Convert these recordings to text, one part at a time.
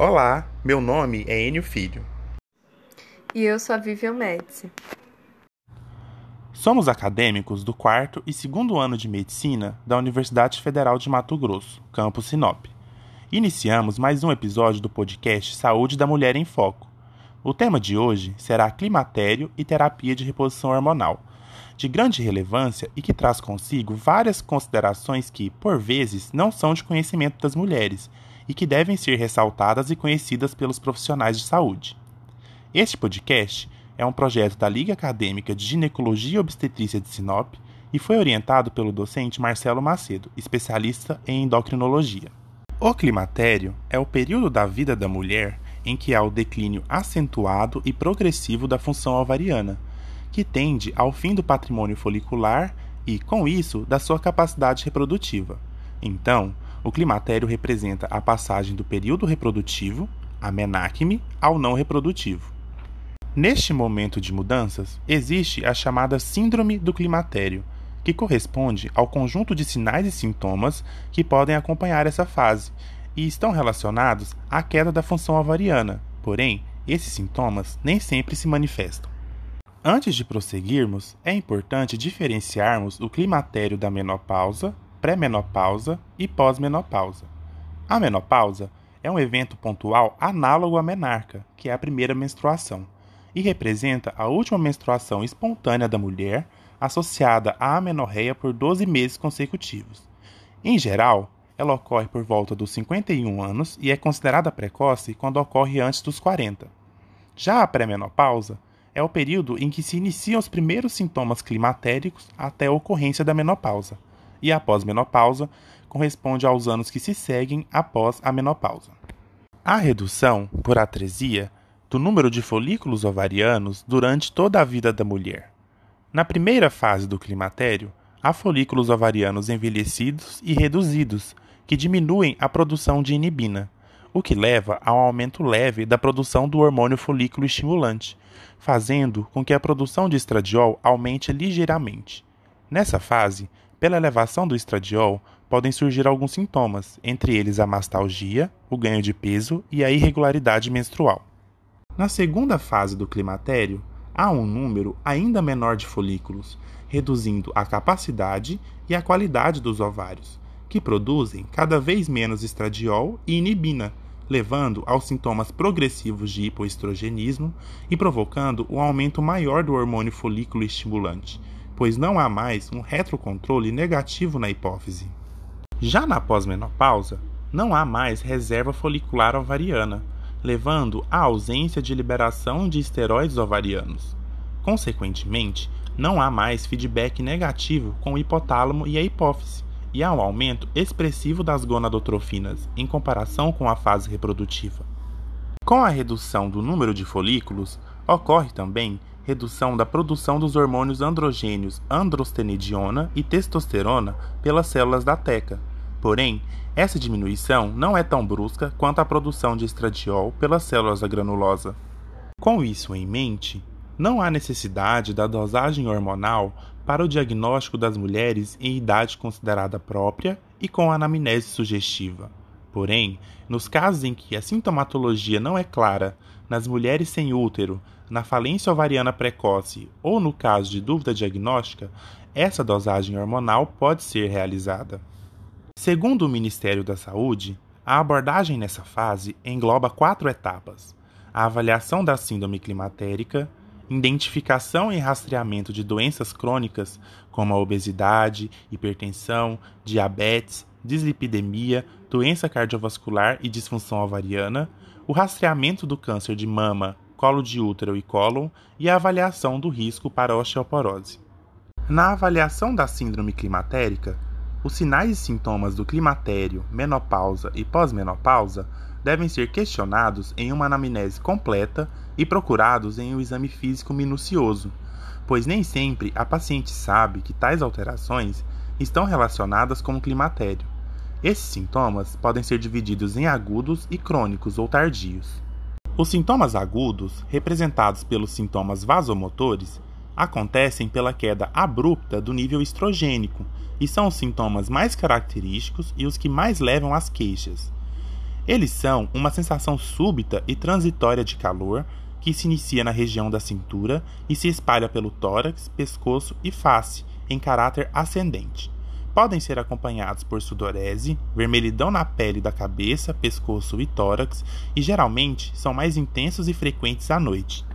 Olá, meu nome é Enio Filho. E eu sou a Vivian Médici. Somos acadêmicos do quarto e segundo ano de medicina da Universidade Federal de Mato Grosso, campus Sinop. Iniciamos mais um episódio do podcast Saúde da Mulher em Foco. O tema de hoje será climatério e terapia de reposição hormonal, de grande relevância e que traz consigo várias considerações que, por vezes, não são de conhecimento das mulheres e que devem ser ressaltadas e conhecidas pelos profissionais de saúde. Este podcast é um projeto da Liga Acadêmica de Ginecologia e Obstetrícia de Sinop e foi orientado pelo docente Marcelo Macedo, especialista em endocrinologia. O climatério é o período da vida da mulher em que há o declínio acentuado e progressivo da função ovariana, que tende ao fim do patrimônio folicular e, com isso, da sua capacidade reprodutiva. Então, o climatério representa a passagem do período reprodutivo, a menacme, ao não reprodutivo. Neste momento de mudanças, existe a chamada Síndrome do Climatério, que corresponde ao conjunto de sinais e sintomas que podem acompanhar essa fase e estão relacionados à queda da função ovariana, porém, esses sintomas nem sempre se manifestam. Antes de prosseguirmos, é importante diferenciarmos o climatério da menopausa pré-menopausa e pós-menopausa. A menopausa é um evento pontual análogo à menarca, que é a primeira menstruação, e representa a última menstruação espontânea da mulher associada à amenorreia por 12 meses consecutivos. Em geral, ela ocorre por volta dos 51 anos e é considerada precoce quando ocorre antes dos 40. Já a pré-menopausa é o período em que se iniciam os primeiros sintomas climatéricos até a ocorrência da menopausa e a pós-menopausa corresponde aos anos que se seguem após a menopausa. A redução, por atresia, do número de folículos ovarianos durante toda a vida da mulher. Na primeira fase do climatério, há folículos ovarianos envelhecidos e reduzidos, que diminuem a produção de inibina, o que leva a um aumento leve da produção do hormônio folículo estimulante, fazendo com que a produção de estradiol aumente ligeiramente. Nessa fase, pela elevação do estradiol, podem surgir alguns sintomas, entre eles a mastalgia, o ganho de peso e a irregularidade menstrual. Na segunda fase do climatério, há um número ainda menor de folículos, reduzindo a capacidade e a qualidade dos ovários, que produzem cada vez menos estradiol e inibina, levando aos sintomas progressivos de hipoestrogenismo e provocando um aumento maior do hormônio folículo estimulante, pois não há mais um retrocontrole negativo na hipófise. Já na pós-menopausa, não há mais reserva folicular ovariana, levando à ausência de liberação de esteroides ovarianos. Consequentemente, não há mais feedback negativo com o hipotálamo e a hipófise, e há um aumento expressivo das gonadotrofinas em comparação com a fase reprodutiva. Com a redução do número de folículos, ocorre também redução da produção dos hormônios androgênios androstenediona e testosterona pelas células da teca. Porém, essa diminuição não é tão brusca quanto a produção de estradiol pelas células da granulosa. Com isso em mente, não há necessidade da dosagem hormonal para o diagnóstico das mulheres em idade considerada própria e com anamnese sugestiva. Porém, nos casos em que a sintomatologia não é clara, nas mulheres sem útero, na falência ovariana precoce ou no caso de dúvida diagnóstica, essa dosagem hormonal pode ser realizada. Segundo o Ministério da Saúde, a abordagem nessa fase engloba quatro etapas: a avaliação da síndrome climatérica, identificação e rastreamento de doenças crônicas como a obesidade, hipertensão, diabetes, dislipidemia, doença cardiovascular e disfunção ovariana, o rastreamento do câncer de mama, colo de útero e cólon e a avaliação do risco para osteoporose. Na avaliação da síndrome climatérica, os sinais e sintomas do climatério, menopausa e pós-menopausa devem ser questionados em uma anamnese completa e procurados em um exame físico minucioso, pois nem sempre a paciente sabe que tais alterações estão relacionadas com o climatério. Esses sintomas podem ser divididos em agudos e crônicos ou tardios. Os sintomas agudos, representados pelos sintomas vasomotores, acontecem pela queda abrupta do nível estrogênico e são os sintomas mais característicos e os que mais levam às queixas. Eles são uma sensação súbita e transitória de calor que se inicia na região da cintura e se espalha pelo tórax, pescoço e face, em caráter ascendente. Podem ser acompanhados por sudorese, vermelhidão na pele da cabeça, pescoço e tórax, e geralmente são mais intensos e frequentes à noite.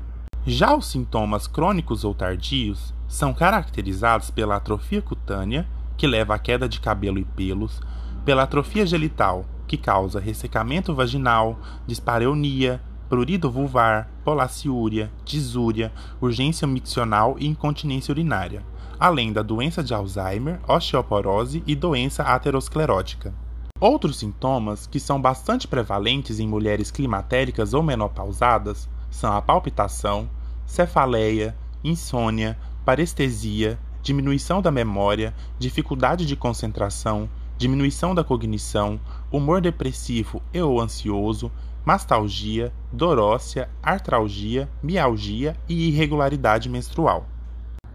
Já os sintomas crônicos ou tardios são caracterizados pela atrofia cutânea, que leva à queda de cabelo e pelos, pela atrofia genital, que causa ressecamento vaginal, dispareunia, prurido vulvar, polaciúria, disúria, urgência miccional e incontinência urinária, além da doença de Alzheimer, osteoporose e doença aterosclerótica. Outros sintomas que são bastante prevalentes em mulheres climatéricas ou menopausadas são a palpitação, cefaleia, insônia, parestesia, diminuição da memória, dificuldade de concentração, diminuição da cognição, humor depressivo e ou ansioso, mastalgia, dorócia, artralgia, mialgia e irregularidade menstrual.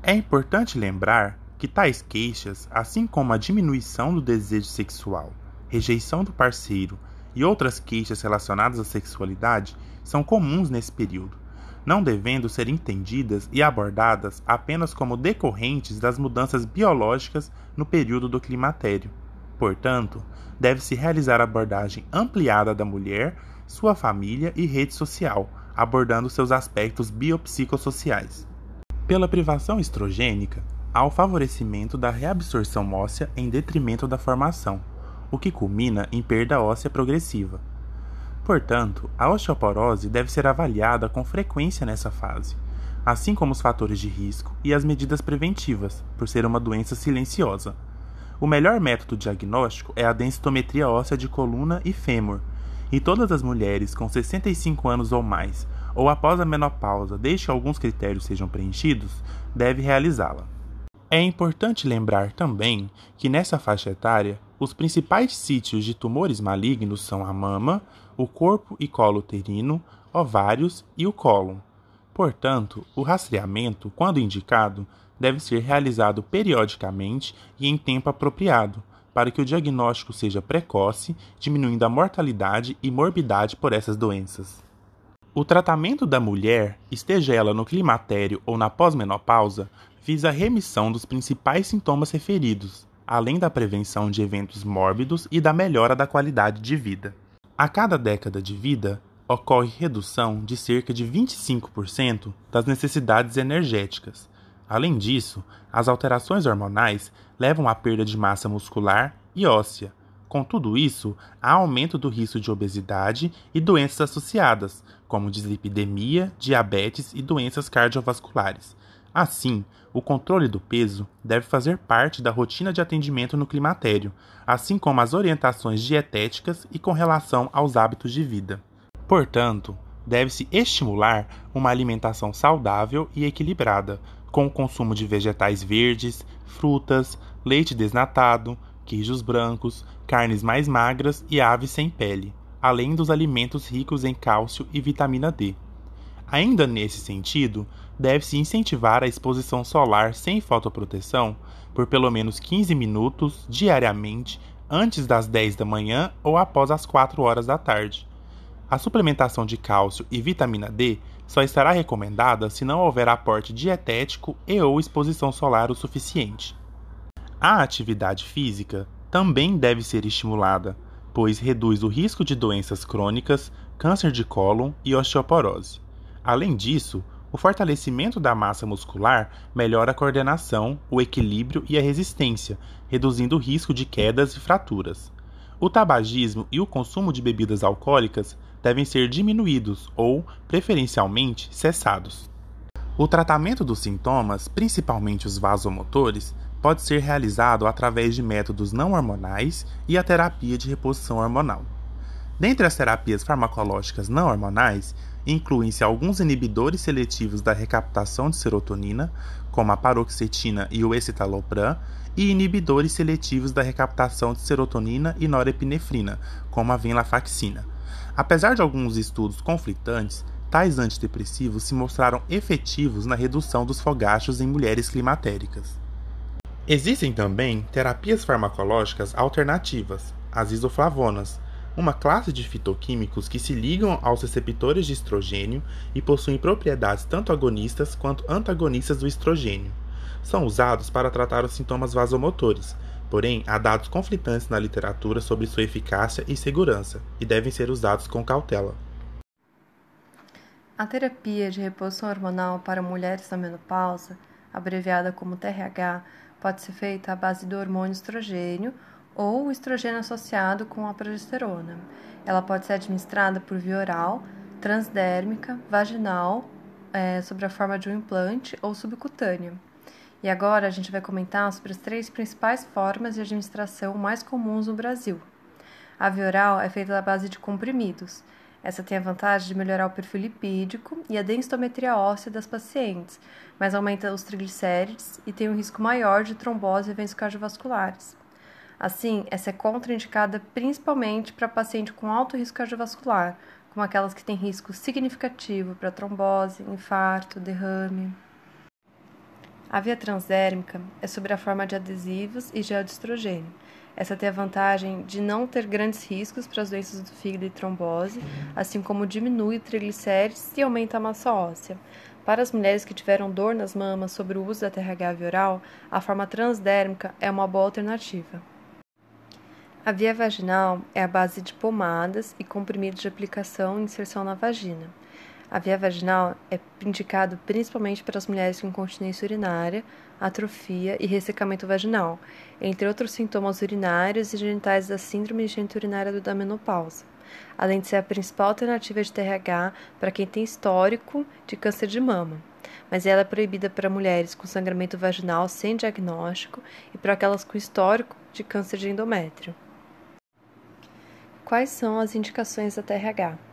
É importante lembrar que tais queixas, assim como a diminuição do desejo sexual, rejeição do parceiro e outras queixas relacionadas à sexualidade, são comuns nesse período, não devendo ser entendidas e abordadas apenas como decorrentes das mudanças biológicas no período do climatério. Portanto, deve-se realizar abordagem ampliada da mulher sua família e rede social, abordando seus aspectos biopsicossociais. Pela privação estrogênica, há o favorecimento da reabsorção óssea em detrimento da formação, o que culmina em perda óssea progressiva. Portanto, a osteoporose deve ser avaliada com frequência nessa fase, assim como os fatores de risco e as medidas preventivas, por ser uma doença silenciosa. O melhor método diagnóstico é a densitometria óssea de coluna e fêmur, e todas as mulheres com 65 anos ou mais, ou após a menopausa, desde que alguns critérios sejam preenchidos, deve realizá-la. É importante lembrar também que nessa faixa etária, os principais sítios de tumores malignos são a mama, o corpo e colo uterino, ovários e o cólon. Portanto, o rastreamento, quando indicado, deve ser realizado periodicamente e em tempo apropriado, para que o diagnóstico seja precoce, diminuindo a mortalidade e morbidade por essas doenças. O tratamento da mulher, esteja ela no climatério ou na pós-menopausa, visa a remissão dos principais sintomas referidos, além da prevenção de eventos mórbidos e da melhora da qualidade de vida. A cada década de vida, ocorre redução de cerca de 25% das necessidades energéticas, Além disso, as alterações hormonais levam à perda de massa muscular e óssea. Com tudo isso, há aumento do risco de obesidade e doenças associadas, como dislipidemia, diabetes e doenças cardiovasculares. Assim, o controle do peso deve fazer parte da rotina de atendimento no climatério, assim como as orientações dietéticas e com relação aos hábitos de vida. Portanto, deve-se estimular uma alimentação saudável e equilibrada, com o consumo de vegetais verdes, frutas, leite desnatado, queijos brancos, carnes mais magras e aves sem pele, além dos alimentos ricos em cálcio e vitamina D. Ainda nesse sentido, deve-se incentivar a exposição solar sem fotoproteção por pelo menos 15 minutos diariamente antes das 10 da manhã ou após as 4 horas da tarde. A suplementação de cálcio e vitamina D só estará recomendada se não houver aporte dietético e ou exposição solar o suficiente. A atividade física também deve ser estimulada, pois reduz o risco de doenças crônicas, câncer de cólon e osteoporose. Além disso, o fortalecimento da massa muscular melhora a coordenação, o equilíbrio e a resistência, reduzindo o risco de quedas e fraturas. O tabagismo e o consumo de bebidas alcoólicas devem ser diminuídos ou, preferencialmente, cessados. O tratamento dos sintomas, principalmente os vasomotores, pode ser realizado através de métodos não hormonais e a terapia de reposição hormonal. Dentre as terapias farmacológicas não hormonais, incluem-se alguns inibidores seletivos da recaptação de serotonina, como a paroxetina e o escitalopram, e inibidores seletivos da recaptação de serotonina e norepinefrina, como a venlafaxina. Apesar de alguns estudos conflitantes, tais antidepressivos se mostraram efetivos na redução dos fogachos em mulheres climatéricas. Existem também terapias farmacológicas alternativas, as isoflavonas, uma classe de fitoquímicos que se ligam aos receptores de estrogênio e possuem propriedades tanto agonistas quanto antagonistas do estrogênio. São usados para tratar os sintomas vasomotores, porém há dados conflitantes na literatura sobre sua eficácia e segurança, e devem ser usados com cautela. A terapia de reposição hormonal para mulheres na menopausa, abreviada como TRH, pode ser feita à base do hormônio estrogênio ou o estrogênio associado com a progesterona. Ela pode ser administrada por via oral, transdérmica, vaginal, é, sob a forma de um implante ou subcutânea. E agora a gente vai comentar sobre as três principais formas de administração mais comuns no Brasil. A via oral é feita à base de comprimidos. Essa tem a vantagem de melhorar o perfil lipídico e a densitometria óssea das pacientes, mas aumenta os triglicérides e tem um risco maior de trombose e eventos cardiovasculares. Assim, essa é contraindicada principalmente para paciente com alto risco cardiovascular, como aquelas que têm risco significativo para trombose, infarto, derrame. A via transdérmica é sobre a forma de adesivos e gel de estrogênio. Essa tem a vantagem de não ter grandes riscos para as doenças do fígado e trombose, assim como diminui triglicérides e aumenta a massa óssea. Para as mulheres que tiveram dor nas mamas sobre o uso da TRH via oral, a forma transdérmica é uma boa alternativa. A via vaginal é a base de pomadas e comprimidos de aplicação e inserção na vagina. A via vaginal é indicado principalmente para as mulheres com incontinência urinária, atrofia e ressecamento vaginal, entre outros sintomas urinários e genitais da síndrome geniturinária da menopausa, além de ser a principal alternativa de TRH para quem tem histórico de câncer de mama. Mas ela é proibida para mulheres com sangramento vaginal sem diagnóstico e para aquelas com histórico de câncer de endométrio. Quais são as indicações da TRH?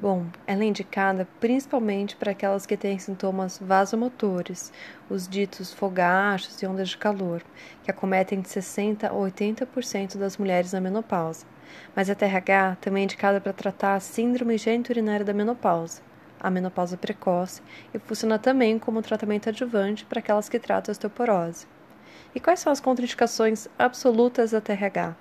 Bom, ela é indicada principalmente para aquelas que têm sintomas vasomotores, os ditos fogachos e ondas de calor, que acometem de 60% a 80% das mulheres na menopausa. Mas a TRH também é indicada para tratar a síndrome geniturinária da menopausa, a menopausa precoce, e funciona também como tratamento adjuvante para aquelas que tratam a osteoporose. E quais são as contraindicações absolutas da TRH?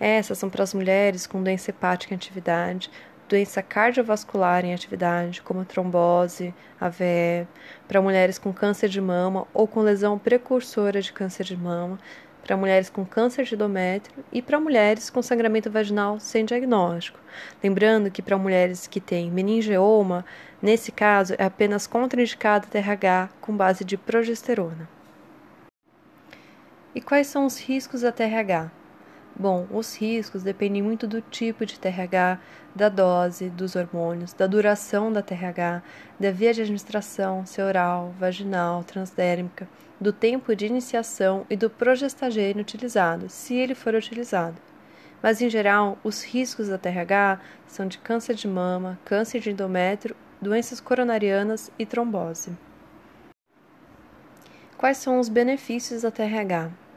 Essas são para as mulheres com doença hepática em atividade, doença cardiovascular em atividade, como trombose, AVE, para mulheres com câncer de mama ou com lesão precursora de câncer de mama, para mulheres com câncer de endométrio e para mulheres com sangramento vaginal sem diagnóstico. Lembrando que para mulheres que têm meningioma, nesse caso é apenas contraindicada TRH com base de progesterona. E quais são os riscos da TRH? Bom, os riscos dependem muito do tipo de TRH, da dose dos hormônios, da duração da TRH, da via de administração, se oral, vaginal, transdérmica, do tempo de iniciação e do progestagênio utilizado, se ele for utilizado. Mas, em geral, os riscos da TRH são de câncer de mama, câncer de endométrio, doenças coronarianas e trombose. Quais são os benefícios da TRH?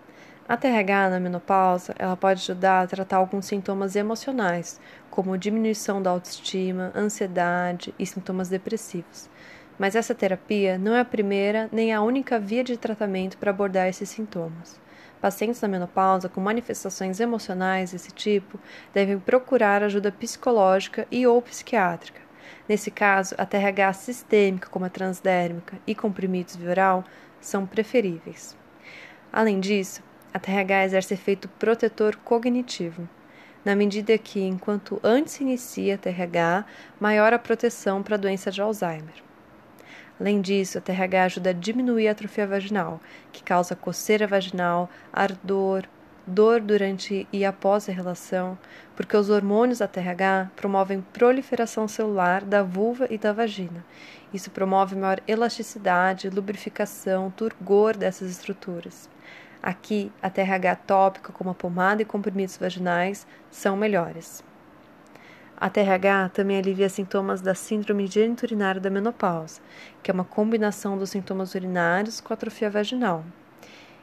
A TRH na menopausa, ela pode ajudar a tratar alguns sintomas emocionais, como diminuição da autoestima, ansiedade e sintomas depressivos. Mas essa terapia não é a primeira nem a única via de tratamento para abordar esses sintomas. Pacientes na menopausa com manifestações emocionais desse tipo devem procurar ajuda psicológica e ou psiquiátrica. Nesse caso, a TRH sistêmica, como a transdérmica, e comprimidos via oral são preferíveis. Além disso, a TRH exerce efeito protetor cognitivo, na medida que, enquanto antes se inicia a TRH, maior a proteção para a doença de Alzheimer. Além disso, a TRH ajuda a diminuir a atrofia vaginal, que causa coceira vaginal, ardor, dor durante e após a relação, porque os hormônios da TRH promovem proliferação celular da vulva e da vagina. Isso promove maior elasticidade, lubrificação, turgor dessas estruturas. Aqui, a TRH tópica, como a pomada e comprimidos vaginais, são melhores. A TRH também alivia sintomas da síndrome geniturinária da menopausa, que é uma combinação dos sintomas urinários com atrofia vaginal.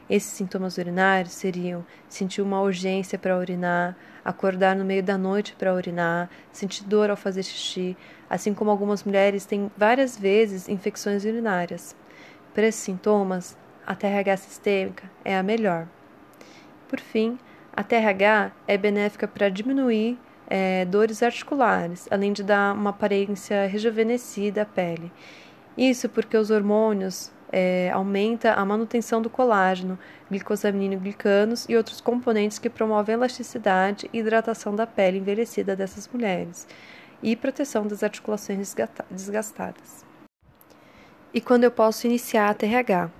Esses sintomas urinários seriam sentir uma urgência para urinar, acordar no meio da noite para urinar, sentir dor ao fazer xixi, assim como algumas mulheres têm várias vezes infecções urinárias. Para esses sintomas, a TRH sistêmica é a melhor. Por fim, a TRH é benéfica para diminuir é, dores articulares, além de dar uma aparência rejuvenescida à pele. Isso porque os hormônios é, aumenta a manutenção do colágeno, glicosaminoglicanos e outros componentes que promovem elasticidade e hidratação da pele envelhecida dessas mulheres e proteção das articulações desgastadas. E quando eu posso iniciar a TRH?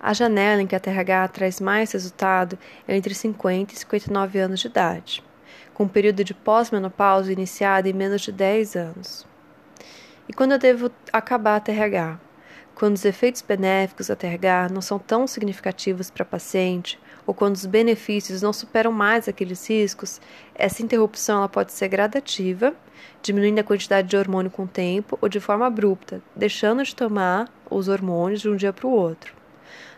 A janela em que a TRH traz mais resultado é entre 50 e 59 anos de idade, com um período de pós-menopausa iniciado em menos de 10 anos. E quando eu devo acabar a TRH? Quando os efeitos benéficos da TRH não são tão significativos para a paciente, ou quando os benefícios não superam mais aqueles riscos, essa interrupção ela pode ser gradativa, diminuindo a quantidade de hormônio com o tempo, ou de forma abrupta, deixando de tomar os hormônios de um dia para o outro.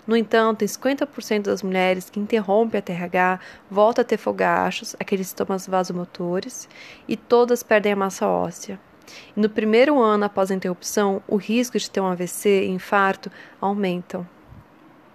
No entanto, em 50% das mulheres que interrompem a TRH voltam a ter fogachos, aqueles sintomas vasomotores, e todas perdem a massa óssea. E no primeiro ano após a interrupção, o risco de ter um AVC e infarto aumentam.